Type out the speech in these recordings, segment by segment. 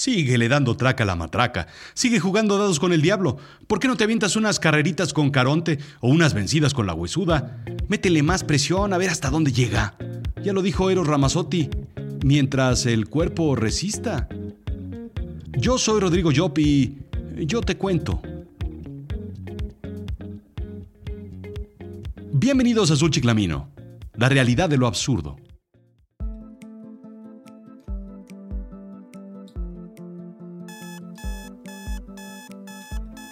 Síguele dando traca a la matraca. Sigue jugando dados con el diablo. ¿Por qué no te avientas unas carreritas con Caronte o unas vencidas con la huesuda? Métele más presión a ver hasta dónde llega. Ya lo dijo Eros Ramazzotti. Mientras el cuerpo resista. Yo soy Rodrigo Yop y yo te cuento. Bienvenidos a Azul Chiclamino, la realidad de lo absurdo.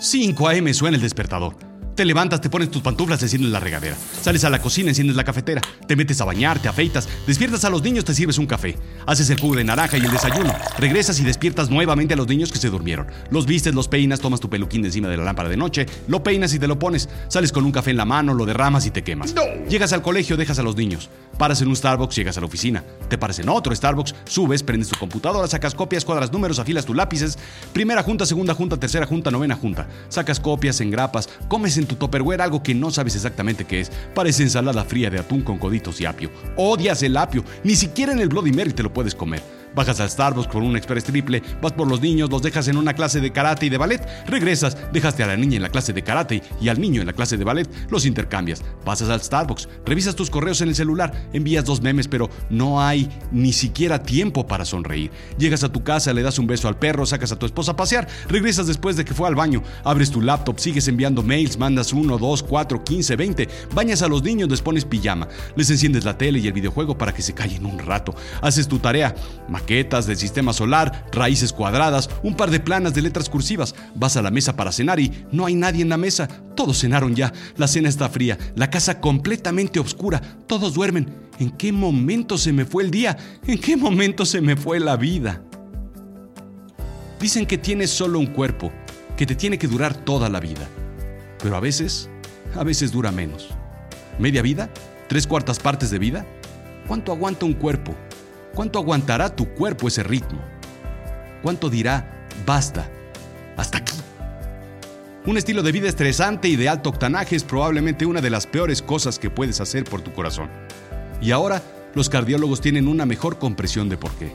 5 a.m. suena el despertador. Te levantas, te pones tus pantuflas, enciendes la regadera. Sales a la cocina, enciendes la cafetera. Te metes a bañar, te afeitas. Despiertas a los niños, te sirves un café. Haces el jugo de naranja y el desayuno. Regresas y despiertas nuevamente a los niños que se durmieron. Los vistes, los peinas, tomas tu peluquín de encima de la lámpara de noche, lo peinas y te lo pones. Sales con un café en la mano, lo derramas y te quemas. Llegas al colegio, dejas a los niños. Paras en un Starbucks, llegas a la oficina. Te paras en otro Starbucks, subes, prendes tu computadora, sacas copias, cuadras números, afilas tus lápices. Primera junta, segunda junta, tercera junta, novena junta. Sacas copias, engrapas, comes en tu topperware algo que no sabes exactamente qué es. Parece ensalada fría de atún con coditos y apio. Odias el apio, ni siquiera en el Bloody Mary te lo puedes comer. Bajas al Starbucks por un express triple, vas por los niños, los dejas en una clase de karate y de ballet, regresas, dejaste a la niña en la clase de karate y al niño en la clase de ballet, los intercambias. Pasas al Starbucks, revisas tus correos en el celular, envías dos memes, pero no hay ni siquiera tiempo para sonreír. Llegas a tu casa, le das un beso al perro, sacas a tu esposa a pasear, regresas después de que fue al baño, abres tu laptop, sigues enviando mails, mandas uno, dos, cuatro, quince, veinte, bañas a los niños, les pones pijama, les enciendes la tele y el videojuego para que se callen un rato, haces tu tarea, maquetas del sistema solar, raíces cuadradas, un par de planas de letras cursivas. Vas a la mesa para cenar y no hay nadie en la mesa. Todos cenaron ya. La cena está fría, la casa completamente oscura. Todos duermen. ¿En qué momento se me fue el día? ¿En qué momento se me fue la vida? Dicen que tienes solo un cuerpo, que te tiene que durar toda la vida. Pero a veces, a veces dura menos. ¿Media vida? ¿Tres cuartas partes de vida? ¿Cuánto aguanta un cuerpo? ¿Cuánto aguantará tu cuerpo ese ritmo? ¿Cuánto dirá, basta, hasta aquí? Un estilo de vida estresante y de alto octanaje es probablemente una de las peores cosas que puedes hacer por tu corazón. Y ahora, los cardiólogos tienen una mejor compresión de por qué.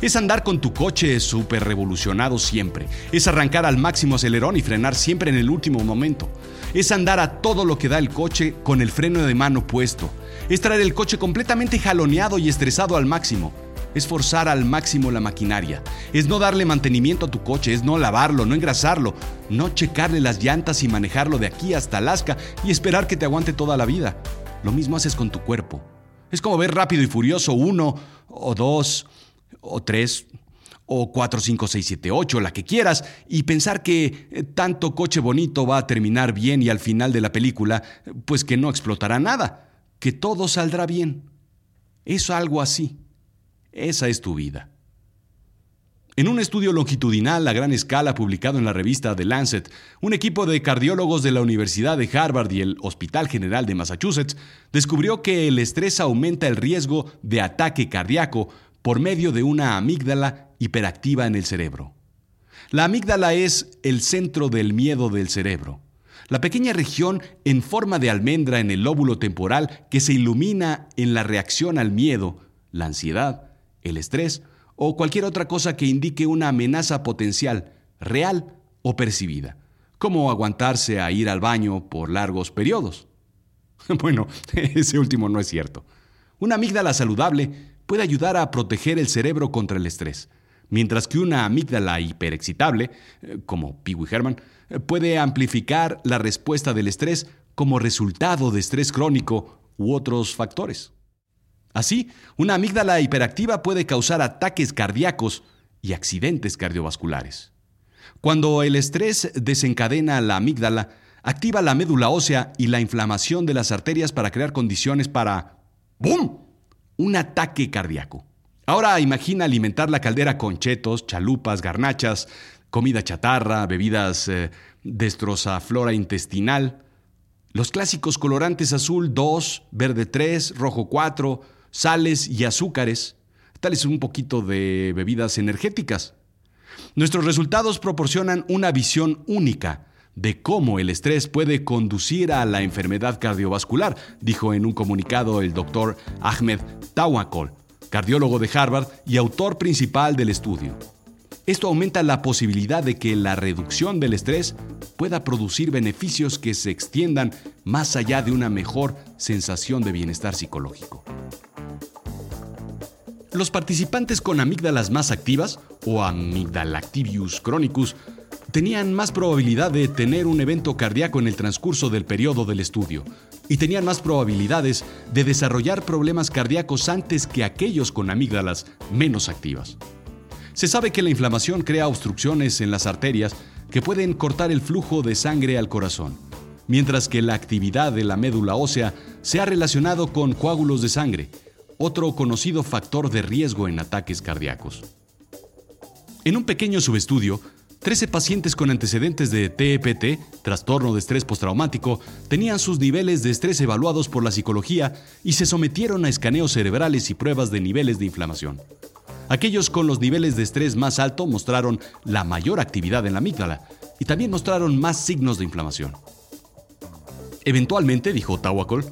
Es andar con tu coche súper revolucionado siempre. Es arrancar al máximo acelerón y frenar siempre en el último momento. Es andar a todo lo que da el coche con el freno de mano puesto. Es traer el coche completamente jaloneado y estresado al máximo. Es forzar al máximo la maquinaria. Es no darle mantenimiento a tu coche, es no lavarlo, no engrasarlo, no checarle las llantas y manejarlo de aquí hasta Alaska y esperar que te aguante toda la vida. Lo mismo haces con tu cuerpo. Es como ver rápido y furioso uno, o dos, o tres, o cuatro, cinco, seis, siete, ocho, la que quieras, y pensar que eh, tanto coche bonito va a terminar bien y al final de la película, pues que no explotará nada, que todo saldrá bien. Es algo así. Esa es tu vida. En un estudio longitudinal a gran escala publicado en la revista The Lancet, un equipo de cardiólogos de la Universidad de Harvard y el Hospital General de Massachusetts descubrió que el estrés aumenta el riesgo de ataque cardíaco por medio de una amígdala hiperactiva en el cerebro. La amígdala es el centro del miedo del cerebro, la pequeña región en forma de almendra en el lóbulo temporal que se ilumina en la reacción al miedo, la ansiedad, el estrés o cualquier otra cosa que indique una amenaza potencial, real o percibida, como aguantarse a ir al baño por largos periodos. Bueno, ese último no es cierto. Una amígdala saludable puede ayudar a proteger el cerebro contra el estrés, mientras que una amígdala hiperexcitable, eh, como Pee Herman, eh, puede amplificar la respuesta del estrés como resultado de estrés crónico u otros factores. Así, una amígdala hiperactiva puede causar ataques cardíacos y accidentes cardiovasculares. Cuando el estrés desencadena la amígdala, activa la médula ósea y la inflamación de las arterias para crear condiciones para ¡BUM! un ataque cardíaco. Ahora imagina alimentar la caldera con chetos, chalupas, garnachas, comida chatarra, bebidas eh, flora intestinal, los clásicos colorantes azul 2, verde 3, rojo 4, sales y azúcares, tal es un poquito de bebidas energéticas. Nuestros resultados proporcionan una visión única de cómo el estrés puede conducir a la enfermedad cardiovascular, dijo en un comunicado el doctor Ahmed Tawakol, cardiólogo de Harvard y autor principal del estudio. Esto aumenta la posibilidad de que la reducción del estrés pueda producir beneficios que se extiendan más allá de una mejor sensación de bienestar psicológico. Los participantes con amígdalas más activas, o amygdalactivius chronicus, tenían más probabilidad de tener un evento cardíaco en el transcurso del periodo del estudio y tenían más probabilidades de desarrollar problemas cardíacos antes que aquellos con amígdalas menos activas. Se sabe que la inflamación crea obstrucciones en las arterias que pueden cortar el flujo de sangre al corazón, mientras que la actividad de la médula ósea se ha relacionado con coágulos de sangre, otro conocido factor de riesgo en ataques cardíacos. En un pequeño subestudio, 13 pacientes con antecedentes de TEPT, trastorno de estrés postraumático, tenían sus niveles de estrés evaluados por la psicología y se sometieron a escaneos cerebrales y pruebas de niveles de inflamación. Aquellos con los niveles de estrés más alto mostraron la mayor actividad en la amígdala y también mostraron más signos de inflamación. Eventualmente, dijo Tawakol,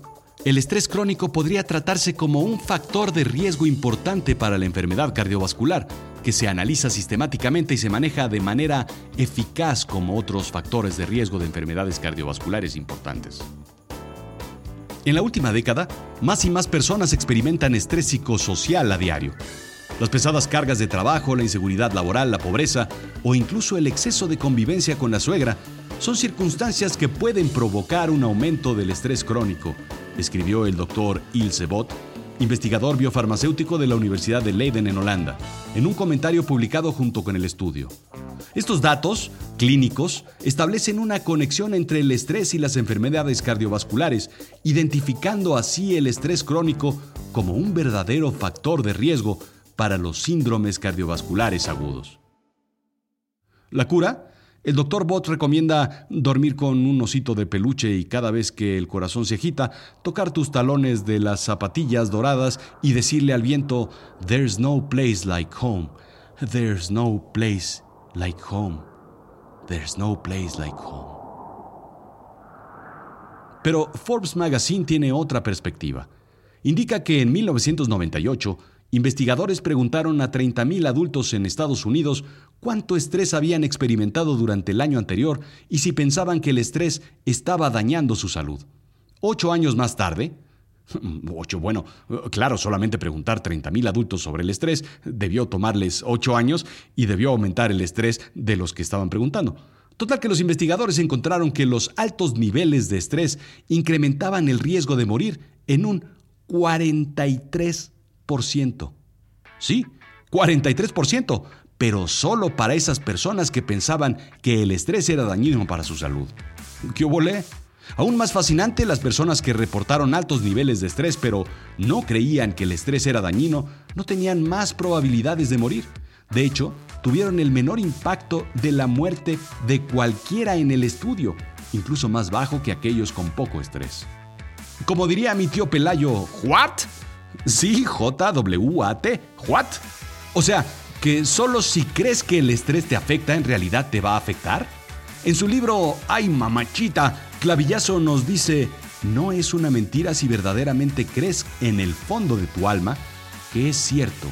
el estrés crónico podría tratarse como un factor de riesgo importante para la enfermedad cardiovascular, que se analiza sistemáticamente y se maneja de manera eficaz como otros factores de riesgo de enfermedades cardiovasculares importantes. En la última década, más y más personas experimentan estrés psicosocial a diario. Las pesadas cargas de trabajo, la inseguridad laboral, la pobreza o incluso el exceso de convivencia con la suegra son circunstancias que pueden provocar un aumento del estrés crónico escribió el doctor Ilse Bot, investigador biofarmacéutico de la Universidad de Leiden en Holanda, en un comentario publicado junto con el estudio. Estos datos clínicos establecen una conexión entre el estrés y las enfermedades cardiovasculares, identificando así el estrés crónico como un verdadero factor de riesgo para los síndromes cardiovasculares agudos. La cura el doctor Bott recomienda dormir con un osito de peluche y cada vez que el corazón se agita, tocar tus talones de las zapatillas doradas y decirle al viento, There's no place like home. There's no place like home. There's no place like home. Pero Forbes Magazine tiene otra perspectiva. Indica que en 1998 Investigadores preguntaron a 30.000 adultos en Estados Unidos cuánto estrés habían experimentado durante el año anterior y si pensaban que el estrés estaba dañando su salud. Ocho años más tarde, Ocho, bueno, claro, solamente preguntar 30.000 adultos sobre el estrés debió tomarles ocho años y debió aumentar el estrés de los que estaban preguntando. Total que los investigadores encontraron que los altos niveles de estrés incrementaban el riesgo de morir en un 43%. Sí, 43%, pero solo para esas personas que pensaban que el estrés era dañino para su salud. ¿Qué volé? Aún más fascinante, las personas que reportaron altos niveles de estrés pero no creían que el estrés era dañino, no tenían más probabilidades de morir. De hecho, tuvieron el menor impacto de la muerte de cualquiera en el estudio, incluso más bajo que aquellos con poco estrés. Como diría mi tío Pelayo, ¿what? Sí, J-W-A-T. ¿What? O sea, que solo si crees que el estrés te afecta, en realidad te va a afectar. En su libro Ay mamachita, Clavillazo nos dice, no es una mentira si verdaderamente crees en el fondo de tu alma que es cierto.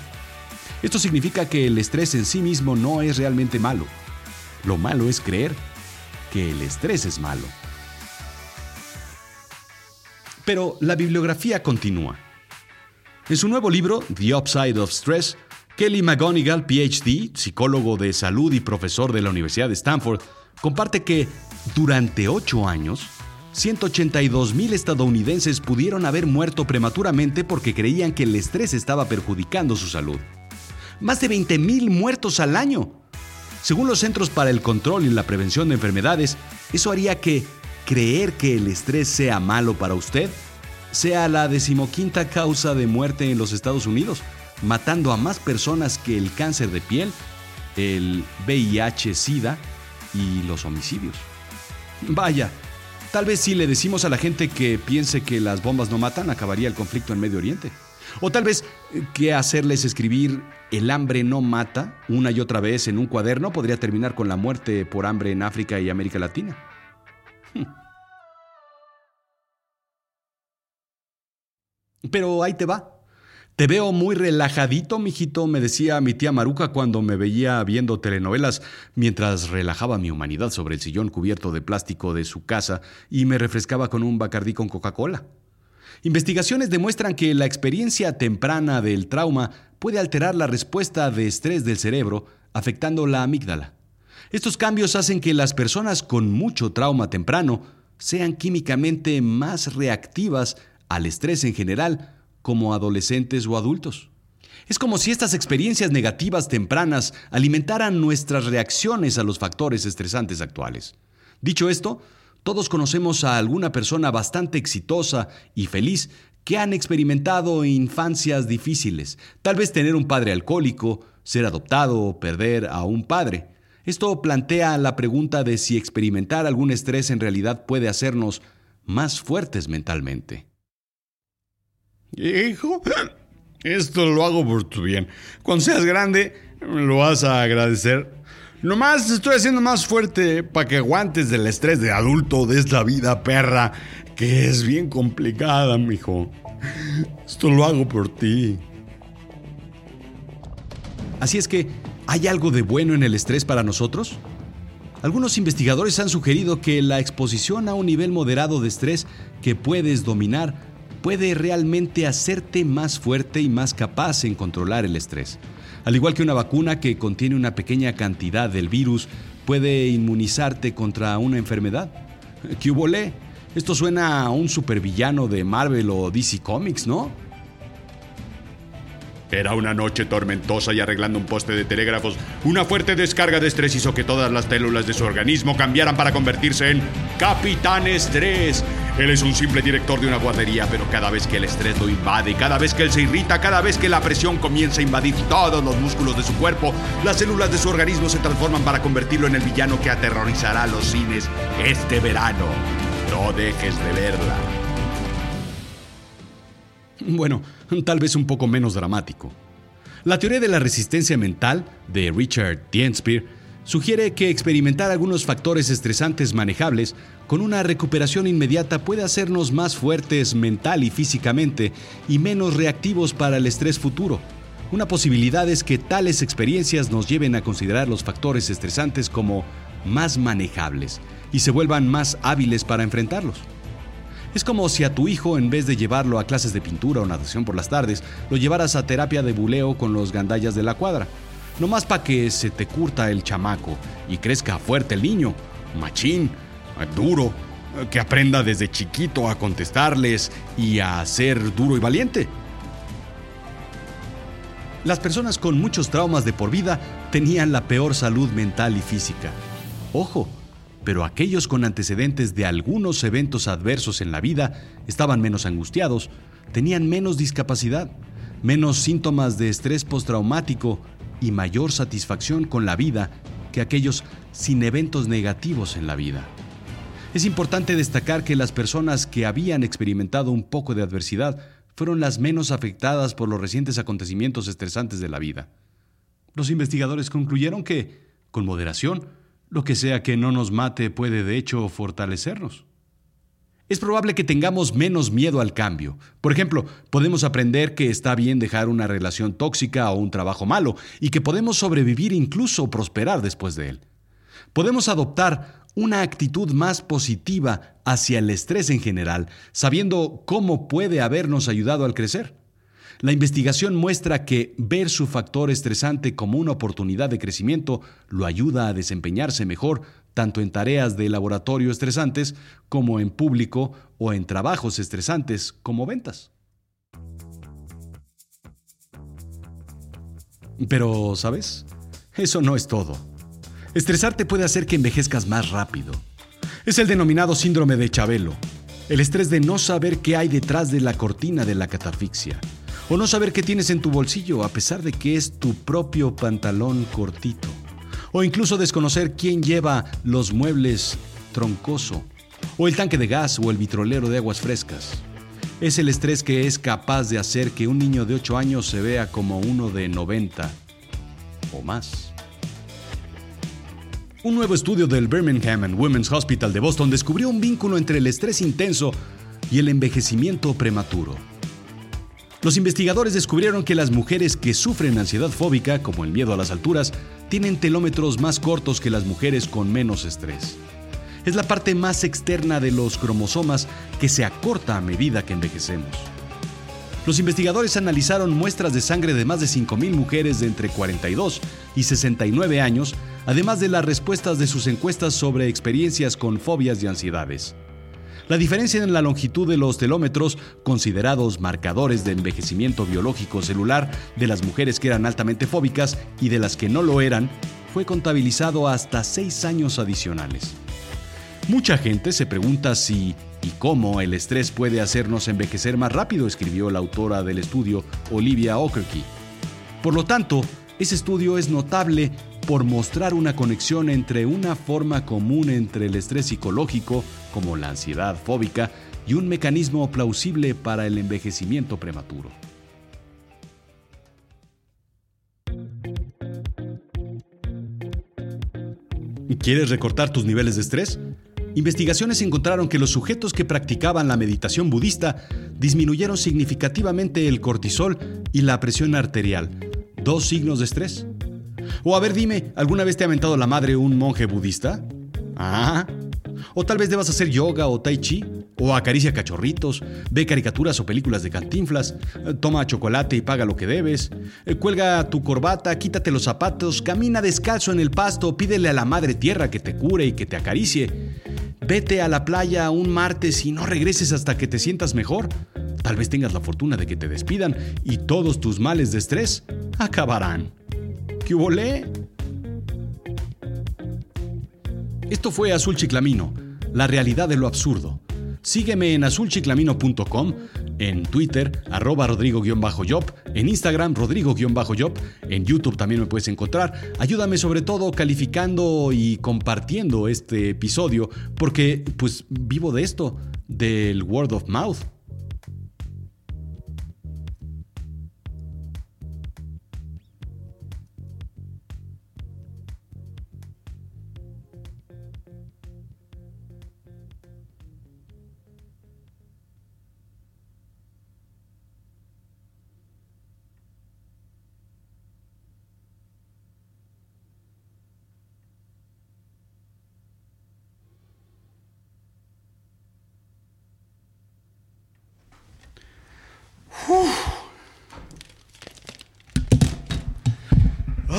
Esto significa que el estrés en sí mismo no es realmente malo. Lo malo es creer que el estrés es malo. Pero la bibliografía continúa. En su nuevo libro, The Upside of Stress, Kelly McGonigal, PhD, psicólogo de salud y profesor de la Universidad de Stanford, comparte que durante ocho años, 182 mil estadounidenses pudieron haber muerto prematuramente porque creían que el estrés estaba perjudicando su salud. Más de 20 mil muertos al año. Según los Centros para el Control y la Prevención de Enfermedades, eso haría que creer que el estrés sea malo para usted sea la decimoquinta causa de muerte en los Estados Unidos, matando a más personas que el cáncer de piel, el VIH-Sida y los homicidios. Vaya, tal vez si le decimos a la gente que piense que las bombas no matan, acabaría el conflicto en Medio Oriente. O tal vez eh, que hacerles escribir el hambre no mata una y otra vez en un cuaderno podría terminar con la muerte por hambre en África y América Latina. Pero ahí te va. Te veo muy relajadito, mijito, me decía mi tía Maruca cuando me veía viendo telenovelas mientras relajaba mi humanidad sobre el sillón cubierto de plástico de su casa y me refrescaba con un bacardí con Coca-Cola. Investigaciones demuestran que la experiencia temprana del trauma puede alterar la respuesta de estrés del cerebro, afectando la amígdala. Estos cambios hacen que las personas con mucho trauma temprano sean químicamente más reactivas al estrés en general, como adolescentes o adultos. Es como si estas experiencias negativas tempranas alimentaran nuestras reacciones a los factores estresantes actuales. Dicho esto, todos conocemos a alguna persona bastante exitosa y feliz que han experimentado infancias difíciles, tal vez tener un padre alcohólico, ser adoptado o perder a un padre. Esto plantea la pregunta de si experimentar algún estrés en realidad puede hacernos más fuertes mentalmente. Hijo, esto lo hago por tu bien. Cuando seas grande, lo vas a agradecer. Nomás te estoy haciendo más fuerte para que aguantes del estrés de adulto de esta vida perra, que es bien complicada, mijo. Esto lo hago por ti. Así es que, ¿hay algo de bueno en el estrés para nosotros? Algunos investigadores han sugerido que la exposición a un nivel moderado de estrés que puedes dominar puede realmente hacerte más fuerte y más capaz en controlar el estrés. Al igual que una vacuna que contiene una pequeña cantidad del virus puede inmunizarte contra una enfermedad. ¿Qué hubo Esto suena a un supervillano de Marvel o DC Comics, ¿no? Era una noche tormentosa y arreglando un poste de telégrafos, una fuerte descarga de estrés hizo que todas las células de su organismo cambiaran para convertirse en Capitán Estrés. Él es un simple director de una guardería, pero cada vez que el estrés lo invade, cada vez que él se irrita, cada vez que la presión comienza a invadir todos los músculos de su cuerpo, las células de su organismo se transforman para convertirlo en el villano que aterrorizará los cines este verano. No dejes de verla. Bueno, tal vez un poco menos dramático. La teoría de la resistencia mental de Richard Dienspieer sugiere que experimentar algunos factores estresantes manejables con una recuperación inmediata puede hacernos más fuertes mental y físicamente y menos reactivos para el estrés futuro. Una posibilidad es que tales experiencias nos lleven a considerar los factores estresantes como más manejables y se vuelvan más hábiles para enfrentarlos. Es como si a tu hijo, en vez de llevarlo a clases de pintura o natación por las tardes, lo llevaras a terapia de buleo con los gandallas de la cuadra. No más para que se te curta el chamaco y crezca fuerte el niño, machín, duro, que aprenda desde chiquito a contestarles y a ser duro y valiente. Las personas con muchos traumas de por vida tenían la peor salud mental y física. Ojo, pero aquellos con antecedentes de algunos eventos adversos en la vida estaban menos angustiados, tenían menos discapacidad, menos síntomas de estrés postraumático y mayor satisfacción con la vida que aquellos sin eventos negativos en la vida. Es importante destacar que las personas que habían experimentado un poco de adversidad fueron las menos afectadas por los recientes acontecimientos estresantes de la vida. Los investigadores concluyeron que, con moderación, lo que sea que no nos mate puede de hecho fortalecernos. Es probable que tengamos menos miedo al cambio. Por ejemplo, podemos aprender que está bien dejar una relación tóxica o un trabajo malo y que podemos sobrevivir incluso prosperar después de él. Podemos adoptar una actitud más positiva hacia el estrés en general, sabiendo cómo puede habernos ayudado al crecer. La investigación muestra que ver su factor estresante como una oportunidad de crecimiento lo ayuda a desempeñarse mejor tanto en tareas de laboratorio estresantes como en público o en trabajos estresantes como ventas. Pero, ¿sabes? Eso no es todo. Estresarte puede hacer que envejezcas más rápido. Es el denominado síndrome de Chabelo, el estrés de no saber qué hay detrás de la cortina de la catafixia o no saber qué tienes en tu bolsillo a pesar de que es tu propio pantalón cortito. O incluso desconocer quién lleva los muebles troncoso. O el tanque de gas o el vitrolero de aguas frescas. Es el estrés que es capaz de hacer que un niño de 8 años se vea como uno de 90 o más. Un nuevo estudio del Birmingham and Women's Hospital de Boston descubrió un vínculo entre el estrés intenso y el envejecimiento prematuro. Los investigadores descubrieron que las mujeres que sufren ansiedad fóbica, como el miedo a las alturas, tienen telómetros más cortos que las mujeres con menos estrés. Es la parte más externa de los cromosomas que se acorta a medida que envejecemos. Los investigadores analizaron muestras de sangre de más de 5.000 mujeres de entre 42 y 69 años, además de las respuestas de sus encuestas sobre experiencias con fobias y ansiedades. La diferencia en la longitud de los telómetros, considerados marcadores de envejecimiento biológico celular de las mujeres que eran altamente fóbicas y de las que no lo eran, fue contabilizado hasta seis años adicionales. Mucha gente se pregunta si y cómo el estrés puede hacernos envejecer más rápido, escribió la autora del estudio, Olivia Okerke. Por lo tanto, ese estudio es notable por mostrar una conexión entre una forma común entre el estrés psicológico, como la ansiedad fóbica, y un mecanismo plausible para el envejecimiento prematuro. ¿Quieres recortar tus niveles de estrés? Investigaciones encontraron que los sujetos que practicaban la meditación budista disminuyeron significativamente el cortisol y la presión arterial, dos signos de estrés. O a ver, dime, ¿alguna vez te ha aventado la madre un monje budista? Ah. O tal vez debas hacer yoga o tai chi. O acaricia cachorritos, ve caricaturas o películas de cantinflas, toma chocolate y paga lo que debes, eh, cuelga tu corbata, quítate los zapatos, camina descalzo en el pasto, pídele a la madre tierra que te cure y que te acaricie. Vete a la playa un martes y no regreses hasta que te sientas mejor. Tal vez tengas la fortuna de que te despidan y todos tus males de estrés acabarán. ¿Qué volé? Esto fue Azul Chiclamino, la realidad de lo absurdo. Sígueme en azulchiclamino.com, en Twitter, arroba rodrigo-job, en Instagram, rodrigo-job, en YouTube también me puedes encontrar. Ayúdame sobre todo calificando y compartiendo este episodio, porque pues vivo de esto, del word of mouth.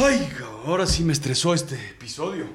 Ay, ahora sí me estresó este episodio.